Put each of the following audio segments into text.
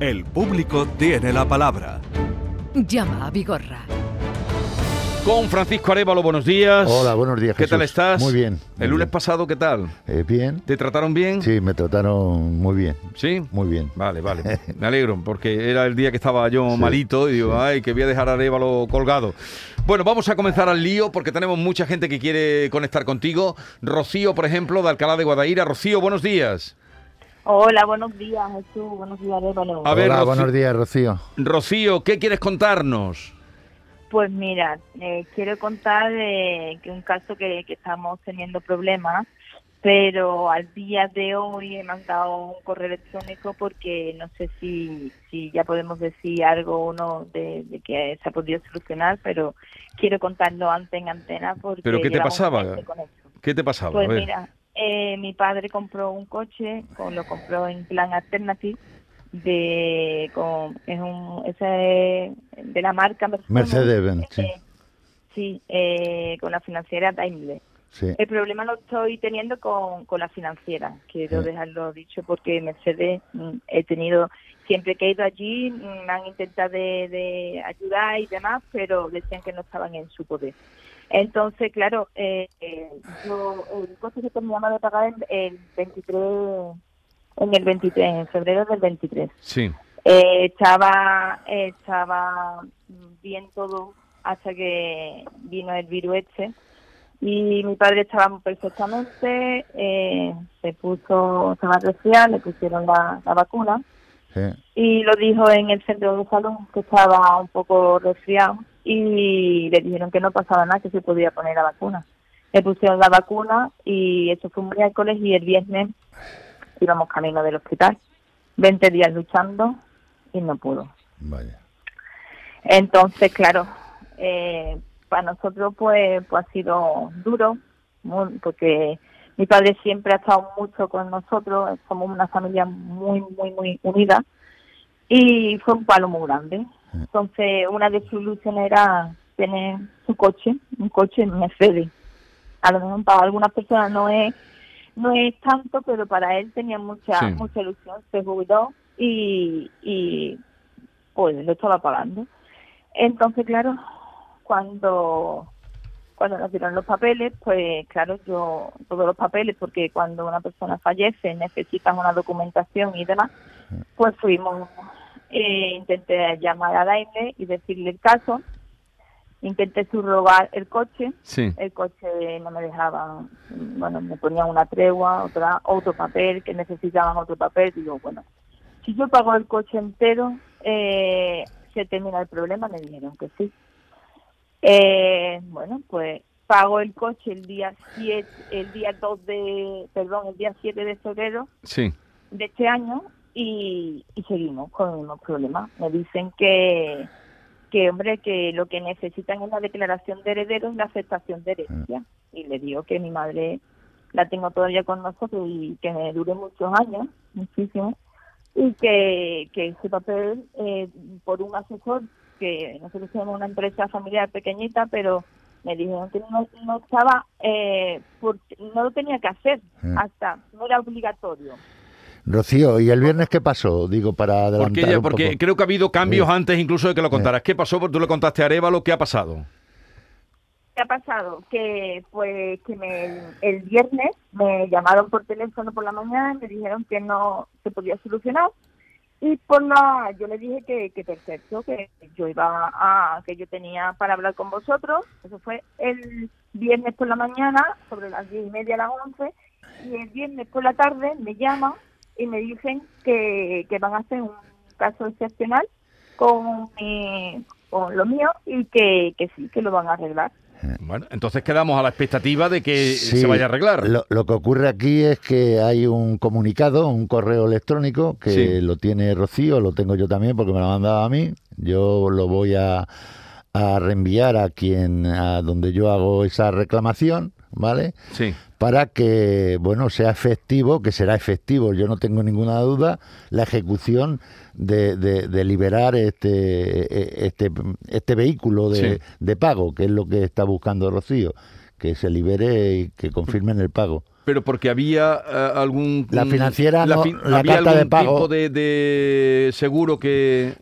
El público tiene la palabra. Llama a Vigorra. Con Francisco Arevalo, buenos días. Hola, buenos días. ¿Qué Jesús. tal estás? Muy bien. El muy lunes bien. pasado, ¿qué tal? Eh, bien. ¿Te trataron bien? Sí, me trataron muy bien. ¿Sí? Muy bien. Vale, vale. Me alegro, porque era el día que estaba yo Sí, malito y digo, sí. ay, que voy a dejar a Arevalo colgado. Bueno, vamos a comenzar al lío porque tenemos mucha gente que quiere conectar contigo. Rocío, por ejemplo, de Alcalá de Guadaira. Rocío, buenos días. Hola, buenos días, Jesús. Buenos días, Révalo. A ver, Hola, Rocío- buenos días, Rocío. Rocío, ¿qué quieres contarnos? Pues mira, eh, quiero contar eh, que un caso que, que estamos teniendo problemas, pero al día de hoy he mandado un correo electrónico porque no sé si, si ya podemos decir algo o no de, de que se ha podido solucionar, pero quiero contarlo antes en antena porque... ¿Pero qué te pasaba? ¿Qué te pasaba? Pues a ver. mira, eh, mi padre compró un coche, con, lo compró en plan alternative, de con, es un ese es de la marca Mercedes. Sí. Eh, sí, eh, con la financiera Daimler. Sí. El problema lo estoy teniendo con, con la financiera, quiero Sí. dejarlo dicho porque Mercedes mm, he tenido, siempre que he ido allí mm, me han intentado de, de ayudar y demás, pero decían que no estaban en su poder. Entonces, claro, eh, eh, yo el coche que terminaba de pagar el, el 23, en el 23, en febrero del 23. Sí. Eh, estaba estaba bien todo hasta que vino el virus este y mi padre estaba perfectamente eh, se puso estaba resfriado le pusieron la, la vacuna sí. y lo dijo en el centro de salud que estaba un poco resfriado y le dijeron que no pasaba nada que se podía poner la vacuna le pusieron la vacuna y eso fue un miércoles y el viernes íbamos camino del hospital 20 días luchando y no pudo Vaya. entonces, claro, eh, para nosotros pues, pues ha sido duro, muy- porque mi padre siempre ha estado mucho con nosotros, somos una familia muy, muy, muy unida, y fue un palo muy grande. Entonces, una de sus ilusiones era tener su coche, un coche Mercedes. A lo mejor para algunas personas no es no es tanto, pero para él tenía mucha Sí. mucha ilusión. Se jubiló y, y pues lo estaba pagando. Entonces, claro, cuando cuando nos dieron los papeles, pues claro, yo todos los papeles, porque cuando una persona fallece necesitan una documentación y demás, pues fuimos, eh, intenté llamar a Daimler y decirle el caso, intenté subrogar el coche, Sí. el coche no me dejaban, bueno, me ponían una tregua, otra otro papel, que necesitaban otro papel, digo, bueno, si yo pago el coche entero, eh, se termina el problema, me dijeron que sí. Eh, bueno, pues pago el coche el día 7, el día 2 de, perdón, el día 7 de febrero Sí. de este año y, y seguimos con el mismo problema. Me dicen que, que, hombre, que lo que necesitan es la declaración de herederos y la aceptación de herencia. Y le digo que mi madre la tengo todavía con nosotros y que me dure muchos años, muchísimo, y que, que ese papel, eh, por un asesor, que nosotros somos una empresa familiar pequeñita, pero me dijeron que no, no estaba, eh, por- no lo tenía que hacer, Mm. hasta, no era obligatorio. Rocío, ¿y el viernes qué pasó? Digo, para adelantar Porque, ella- un porque poco. creo que ha habido cambios Sí. antes incluso de que lo contaras. ¿Qué pasó? Porque tú le contaste a Arevalo, ¿qué ha pasado? ¿Qué ha pasado? Que pues que me, el viernes me llamaron por teléfono por la mañana y me dijeron que no se podía solucionar y por la yo le dije que, que perfecto que yo iba a que yo tenía para hablar con vosotros eso fue el viernes por la mañana sobre las diez y media a las once y el viernes por la tarde me llaman y me dicen que, que van a hacer un caso excepcional con mi, con lo mío y que, que sí que lo van a arreglar Bueno, entonces quedamos a la expectativa de que Sí, se vaya a arreglar. Lo, lo que ocurre aquí es que hay un comunicado, un correo electrónico que Sí. lo tiene Rocío, lo tengo yo también porque me lo ha mandado a mí. Yo lo voy a, a reenviar a quien, a donde yo hago esa reclamación, ¿vale? Sí. Para que, bueno, sea efectivo, que será efectivo, yo no tengo ninguna duda, la ejecución de, de- de liberar este, este, este vehículo de, Sí. de pago, que es lo que está buscando Rocío, que se libere y que confirmen el pago. Pero porque había eh, algún... La financiera no- la había carta de algún pago- tipo de, de seguro que...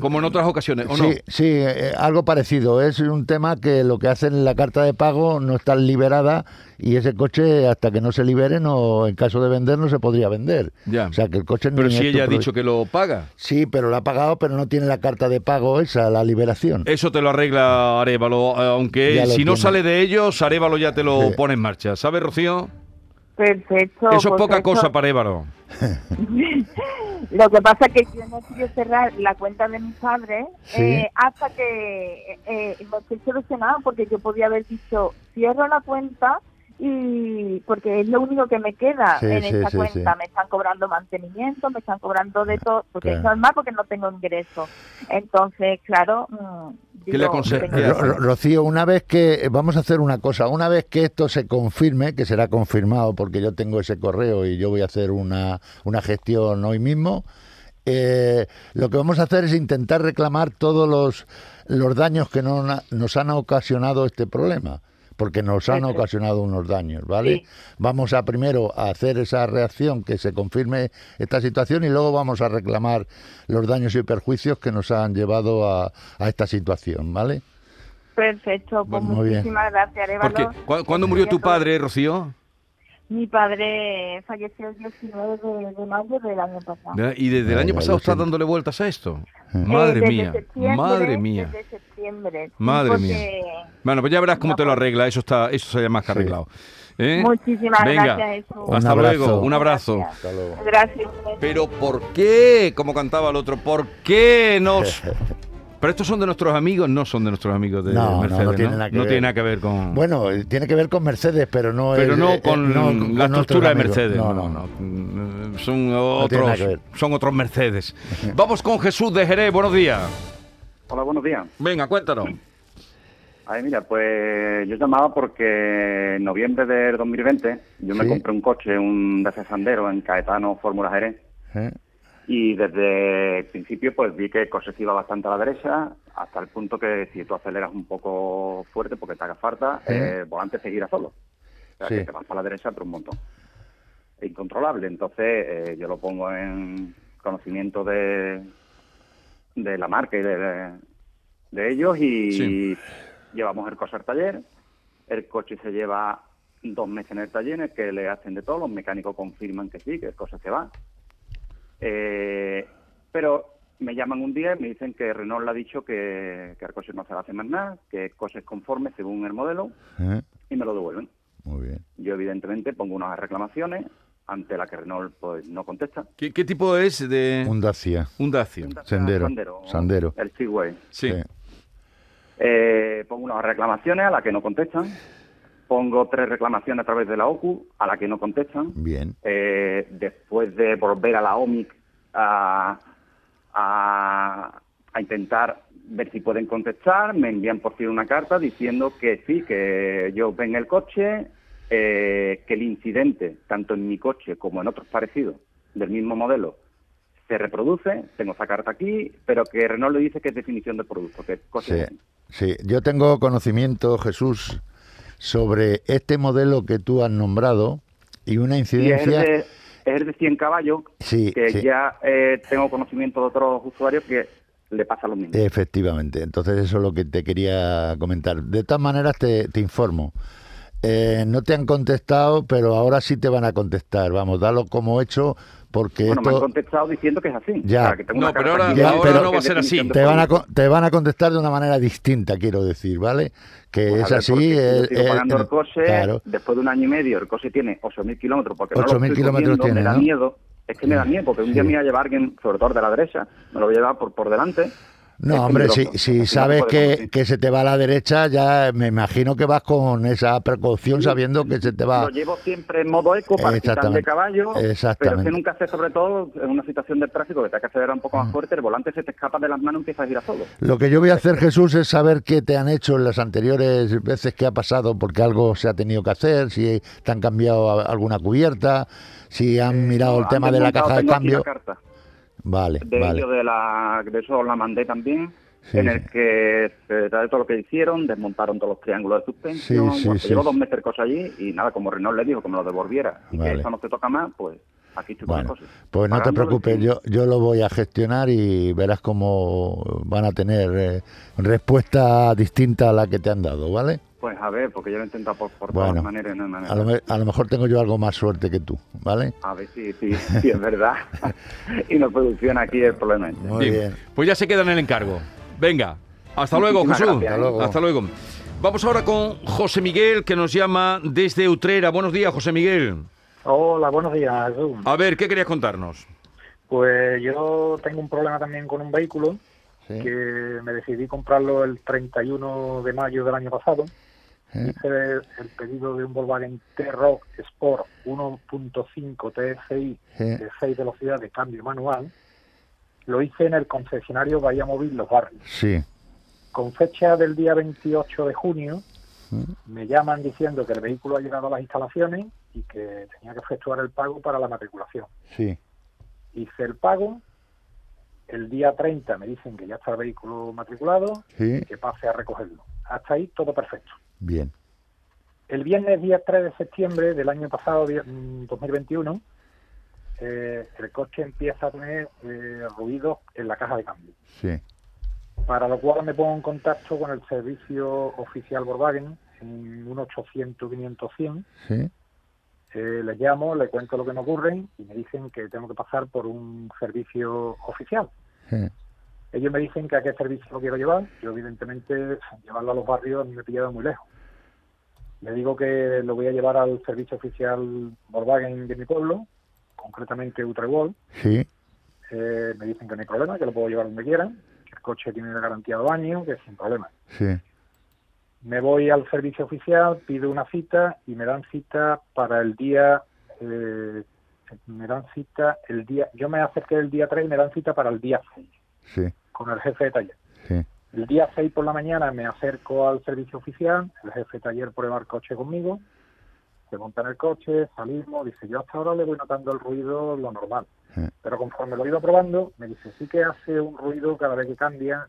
Como en otras ocasiones, ¿o sí, no? sí, eh, algo parecido. Es un tema que lo que hacen en la carta de pago no está liberada y ese coche hasta que no se libere, no, en caso de vender, no se podría vender. Ya. O sea que el coche Pero ni si ella ha dicho que lo paga. Sí, pero lo ha pagado, pero no tiene la carta de pago esa, la liberación. Eso te lo arregla Arevalo, eh, aunque si no sale de ellos, Arevalo ya te lo Sí. pone en marcha. ¿Sabes, Rocío? Perfecto. Eso es poca eso- cosa para Arevalo. Lo que pasa es que yo no quiero cerrar la cuenta de mis padres Sí. eh, hasta que eh, lo estoy solucionado, porque yo podía haber dicho, cierro la cuenta y porque es lo único que me queda Sí, en sí, esta sí, cuenta. sí. Me están cobrando mantenimiento, me están cobrando de todo, porque Claro. es normal porque no tengo ingreso. Entonces, claro... mm, ¿Qué le Rocío, una vez que vamos a hacer una cosa, una vez que esto se confirme, que será confirmado porque yo tengo ese correo y yo voy a hacer una, una gestión hoy mismo, eh, lo que vamos a hacer es intentar reclamar todos los, los daños que no nos han ocasionado este problema, porque nos han ocasionado unos daños, ¿vale? Sí. Vamos a primero a hacer esa reacción, que se confirme esta situación y luego vamos a reclamar los daños y perjuicios que nos han llevado a, a esta situación, ¿vale? Perfecto, pues Bueno, muy bien. muchísimas gracias, ¿cu- ¿Cuándo murió tu padre, Rocío? Mi padre falleció el 19 de, de mayo del año pasado. Y desde el año pasado estás dándole vueltas a esto. Eh, Madre desde mía, madre mía. Desde septiembre. Madre porque- mía. Bueno, pues ya verás cómo te lo arregla. Eso está, eso se llama más que arreglado. ¿Eh? Muchísimas Venga, gracias, Jesús. Un Hasta abrazo. luego, un abrazo. Gracias. Hasta luego. Gracias. Pero ¿por qué? Como cantaba el otro, ¿por qué nos... Pero estos son de nuestros amigos, no son de nuestros amigos de No, no, no Mercedes, ¿no? tiene nada que No ver. tiene nada que ver con... Bueno, tiene que ver con Mercedes, pero no pero es, no eh, con eh, no con la estructura de. Mercedes. No, No, no, no. Son otros, son otros Mercedes. Vamos con Jesús de Jerez. Buenos días. Hola, buenos días. Venga, cuéntanos. A ver, mira, pues yo llamaba porque en noviembre del 2020 yo me compré un coche, un DC Sandero en Caetano Fórmula Jerez ¿Eh? Y desde el principio pues vi que se iba bastante a la derecha hasta el punto que si tú aceleras un poco fuerte porque te haga falta, eh, el volante seguirá solo. O sea, Sí. que te vas para la derecha pero un montón. Es incontrolable. Entonces eh, yo lo pongo en conocimiento de, de la marca y de, de- de ellos y Sí. llevamos el coche al taller. El coche se lleva dos meses en el taller en el que le hacen de todo, los mecánicos confirman que sí, que el coche se va. Eh, pero me llaman un día y me dicen que Renault le ha dicho que, que coche no se hace más nada, que es conforme según el modelo ¿Eh? y me lo devuelven. Muy bien. Yo evidentemente pongo unas reclamaciones ante la que Renault pues no contesta. ¿Qué, qué tipo es de Un Dacia. un Dacia? Sendero. Sandero. El Seaway. Sí. Sí. Eh, pongo unas reclamaciones a las que no contestan. Pongo tres reclamaciones a través de la OCU a las que no contestan. Bien. Eh, después de volver a la OMIC a, a, a intentar ver si pueden contestar, me envían por fin una carta diciendo que sí, que ellos ven el coche, eh, que el incidente, tanto en mi coche como en otros parecidos del mismo modelo, se reproduce, tengo esa carta aquí, pero que Renault le dice que es definición de producto, que el coche Sí, sí. Yo tengo conocimiento, Jesús, sobre este modelo que tú has nombrado y una y es incidencia. de, es de 100 caballos, Sí, que sí. ya eh, tengo conocimiento de otros usuarios que le pasa lo mismo. Efectivamente, entonces eso es lo que te quería comentar. De todas maneras, te, te informo. Eh, no te han contestado, pero ahora sí te van a contestar. Vamos, dalo como hecho, porque Bueno, me han esto contestado diciendo que es así. Ya. que tengo No, una pero ahora- Ya, que pero- no va a ser así. te van, a, te van a contestar de una manera distinta, quiero decir, ¿vale? Que Pues es ver, así. si yo eh, sigo eh, pagando el eh, coche, Claro. después de un año y medio, el coche tiene 8.000 kilómetros, porque no 8.000 lo estoy kilómetros tiene, me da ¿no? miedo. Es que me da miedo, porque un día Sí. me iba a llevar alguien, sobre todo de la derecha, me lo voy a llevar por, por delante. No, hombre, si, si sabes que, que se te va a la derecha, ya me imagino que vas con esa precaución sabiendo que se te va. Lo llevo siempre en modo eco para quitar de Exactamente. caballo, pero es que nunca sé, sobre todo, en una situación de tráfico que te hay que acelerar un poco más fuerte, el volante se te escapa de las manos y empieza a girar solo. Lo que yo voy a hacer, Jesús, es saber qué te han hecho en las anteriores veces que ha pasado, porque algo se ha tenido que hacer, si te han cambiado a- alguna cubierta, si han mirado el tema de la caja de cambio. Vale, De vale. ello de la de eso la mandé también Sí, en el que se trata de todo lo que hicieron, desmontaron todos los triángulos de suspensión, Sí, sí, llevó dos meses el coche allí y nada, como Renault le dijo que me lo devolviera y Vale. que eso no te toca más, pues aquí estoy con Bueno, coche. pues no te preocupes, yo, yo lo voy a gestionar y verás cómo van a tener eh, respuesta distinta a la que te han dado, ¿vale? Pues a ver, porque yo lo he intentado por, por Bueno, todas maneras y no hay manera. A lo, a lo mejor tengo yo algo más suerte que tú, ¿vale? A ver si, si, si es verdad. y no producción aquí el problema. este. Muy bien. Pues ya se queda en el encargo. Venga, hasta luego, Muchísimas Jesús. gracias. Hasta luego. Hasta luego. Vamos ahora con José Miguel, que nos llama desde Utrera. Buenos días, José Miguel. Hola, buenos días, Jesús. A ver, ¿qué querías contarnos? Pues yo tengo un problema también con un vehículo Sí. que me decidí comprarlo el 31 de mayo del año pasado. ¿Eh? Hice el pedido de un Volkswagen T-Rock Sport 1.5 TSI Sí. de 6 velocidades de cambio manual. Lo hice en el concesionario Bahía Móvil Los Barrios. Sí. Con fecha del día 28 de junio, me llaman diciendo que el vehículo ha llegado a las instalaciones y que tenía que efectuar el pago para la matriculación. Sí. hice el pago. El día 30 me dicen que ya está el vehículo matriculado Sí. y que pase a recogerlo. Hasta ahí todo perfecto. Bien. El viernes día 3 de septiembre del año pasado, di- mm, 2021, eh, el coche empieza a tener eh, ruidos en la caja de cambio. Sí. Para lo cual me pongo en contacto con el servicio oficial Volkswagen en un 800 500 100 Sí. Eh, les llamo, les cuento lo que me ocurre y me dicen que tengo que pasar por un servicio oficial. Sí. Ellos me dicen que a qué servicio lo quiero llevar. Yo, evidentemente, llevarlo a los barrios a mí me pillaba muy lejos. Le digo que lo voy a llevar al servicio oficial Volkswagen de mi pueblo, concretamente Utrecht. Sí. Eh, me dicen que no hay problema, que lo puedo llevar donde quiera, que el coche tiene garantía de baño, que sin problema. Sí. Me voy al servicio oficial, pido una cita y me dan cita para el día, eh, me dan cita el día, yo me acerqué el día 3 y me dan cita para el día 6 Sí. con el jefe de taller. Sí. El día 6 por la mañana me acerco al servicio oficial, el jefe de taller prueba el coche conmigo, se monta en el coche, salimos, dice yo hasta ahora le voy notando el ruido lo normal, Sí. pero conforme lo he ido probando, me dice sí que hace un ruido cada vez que cambia,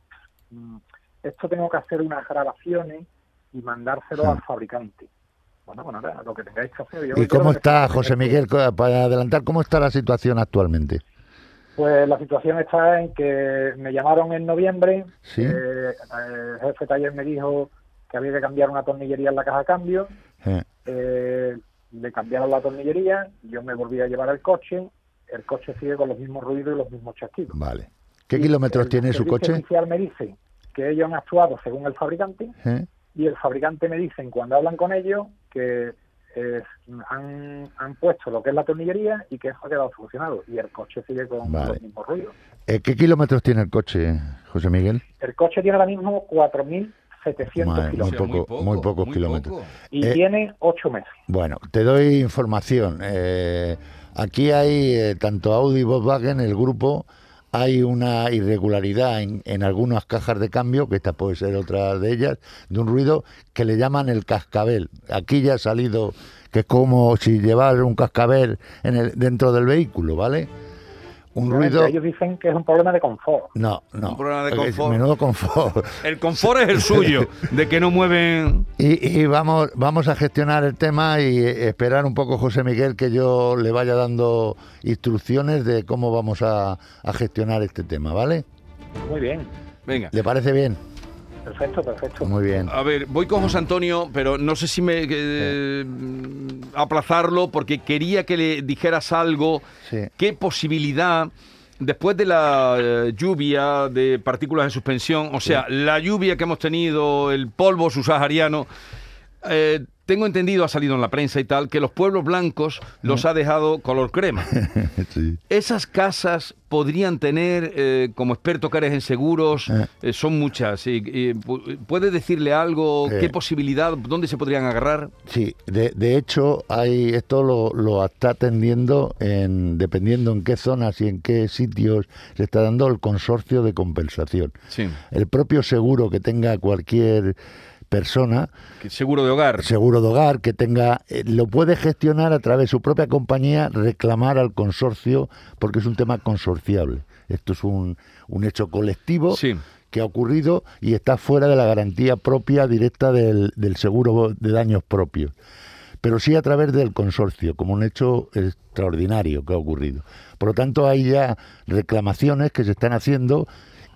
Mm, esto tengo que hacer unas grabaciones y mandárselo Sí. al fabricante. Bueno, bueno, nada, lo que tengáis que hacer. yo ¿Y cómo está, José Miguel, para adelantar, cómo está la situación actualmente? Pues la situación está en que me llamaron en noviembre, Sí. eh, el jefe taller me dijo que había que cambiar una tornillería en la caja de cambio, Eh, eh, le cambiaron la tornillería, yo me volví a llevar el coche, el coche sigue con los mismos ruidos y los mismos chasquidos. Vale. ¿Qué Y kilómetros el tiene su coche? oficial me dice que ellos han actuado según el fabricante y el fabricante me dicen cuando hablan con ellos que eh, han, han puesto lo que es la tornillería y que eso ha quedado solucionado y el coche sigue con Vale. los mismos ruidos. eh, ¿Qué kilómetros tiene el coche, José Miguel? El coche tiene ahora mismo 4.700 Madre, kilómetros muy poco, muy pocos kilómetros. y eh, tiene 8 meses. Bueno, te doy información. Eh, aquí hay, eh, tanto Audi y Volkswagen, el grupo, hay una irregularidad en, en algunas cajas de cambio, que esta puede ser otra de ellas, de un ruido que le llaman el cascabel. Aquí ya ha salido que es como si llevar un cascabel en el, dentro del vehículo, ¿vale? Un ruido... Ellos dicen que es un problema de confort. No, no. Un problema de Es confort. Menudo confort. El confort es el suyo, de que no mueven... Y, y vamos, vamos a gestionar el tema y eh, esperar un poco, José Miguel, que yo le vaya dando instrucciones de cómo vamos a, a gestionar este tema, ¿vale? Muy bien, Venga. ¿Le parece bien? Perfecto, perfecto. Muy bien. A ver, voy con José Antonio, pero no sé si me eh, aplazarlo porque quería que le dijeras algo. Sí. ¿Qué posibilidad, después de la eh, lluvia de partículas de suspensión, o sea, la lluvia que hemos tenido, el polvo subsahariano, eh, tengo entendido, ha salido en la prensa y tal, que los pueblos blancos los ha dejado color crema. Sí. Esas casas podrían tener, eh, como experto que eres en seguros, Eh. eh, son muchas. y- y pu- ¿Puede decirle algo? Eh. ¿Qué posibilidad? ¿Dónde se podrían agarrar? Sí, de, de hecho, hay, esto lo, lo está atendiendo, en, dependiendo en qué zonas y en qué sitios se está dando el consorcio de compensación. Sí. El propio seguro que tenga cualquier persona Seguro de hogar. seguro de hogar que tenga eh, lo puede gestionar a través de su propia compañía reclamar al consorcio porque es un tema consorciable esto es un, un hecho colectivo Sí. que ha ocurrido y está fuera de la garantía propia directa del, del seguro de daños propios pero sí a través del consorcio, como un hecho extraordinario que ha ocurrido. Por lo tanto, hay ya reclamaciones que se están haciendo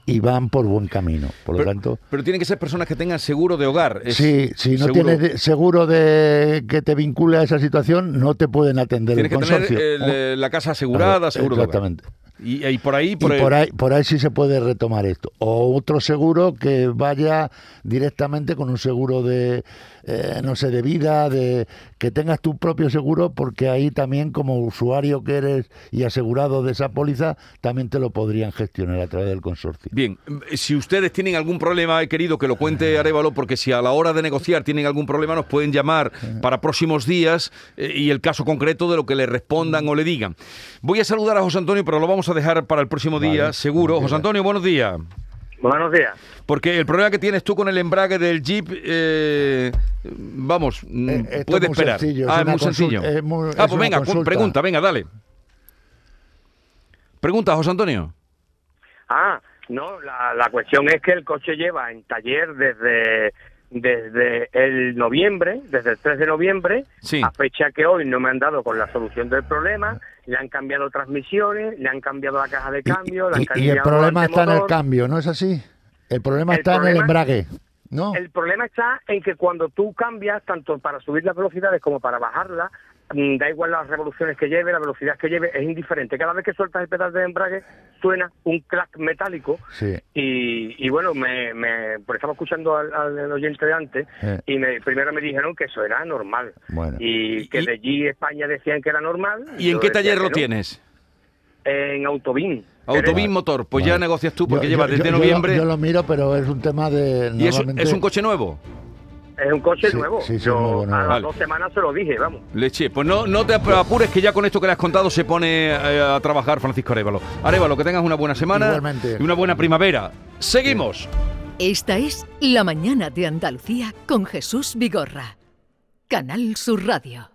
y van por buen camino. Por lo Pero, tanto, pero tienen que ser personas que tengan seguro de hogar. Es sí, si no seguro- tienes seguro de que te vincule a esa situación, no te pueden atender Tienes el que tener consorcio. el, eh, la casa asegurada, seguro de hogar. Exactamente. Y, y por ahí, Y por, el- por ahí, por ahí sí se puede retomar esto. O otro seguro que vaya directamente con un seguro de, eh, no sé, de vida, de que tengas tu propio seguro, porque ahí también como usuario que eres y asegurado de esa póliza, también te lo podrían gestionar a través del consorcio. Bien, eh, si ustedes tienen algún problema, he querido que lo cuente Arevalo, porque si a la hora de negociar tienen algún problema, nos pueden llamar para próximos días eh, y el caso concreto de lo que le respondan o le digan. Voy a saludar a José Antonio, pero lo vamos a dejar para el próximo día, seguro. José. Antonio, buenos días. Buenos días. Porque el problema que tienes tú con el embrague del Jeep, eh, vamos, mm, Eh, esto puede es muy esperar. sencillo, es ah, es muy sencillo. consulta, es muy- ah, es pues venga, consulta. pregunta, venga, dale. Pregunta, José Antonio. Ah, no, la, la cuestión es que el coche lleva en taller desde desde el noviembre, desde el 3 de noviembre, Sí. a fecha que hoy no me han dado con la solución del problema, le han cambiado transmisiones, le han cambiado la caja de Y, cambio, le han y- y cambiado el problema está en el cambio, ¿no es así? El problema El está en el embrague, ¿no? El problema está en que cuando tú cambias, tanto para subir las velocidades como para bajarlas, da igual las revoluciones que lleve, la velocidad que lleve, es indiferente. Cada vez que sueltas el pedal de embrague, suena un clac metálico. Sí. Y, y bueno, me, me, porque estaba escuchando al, al oyente de antes, Eh. y me, primero me dijeron que eso era normal. Bueno. Y que Y- de allí España decían que era normal. ¿Y en qué taller lo no. tienes? En Autobin. Autobin Motor. Pues ya negocias tú porque Yo- lleva yo- desde yo- yo lo- noviembre. Yo lo, miro, pero es un tema de. ¿Y es un coche nuevo? Es un coche Sí, nuevo. sí, sí, yo nuevo, a nuevo. las Vale. dos semanas se lo dije, vamos. Leche, pues no, no te apures que ya con esto que le has contado se pone eh, a trabajar Francisco Arevalo. Arevalo, que tengas una buena semana Igualmente. y una buena primavera. Seguimos. Esta es La Mañana de Andalucía con Jesús Vigorra. Canal Sur Radio.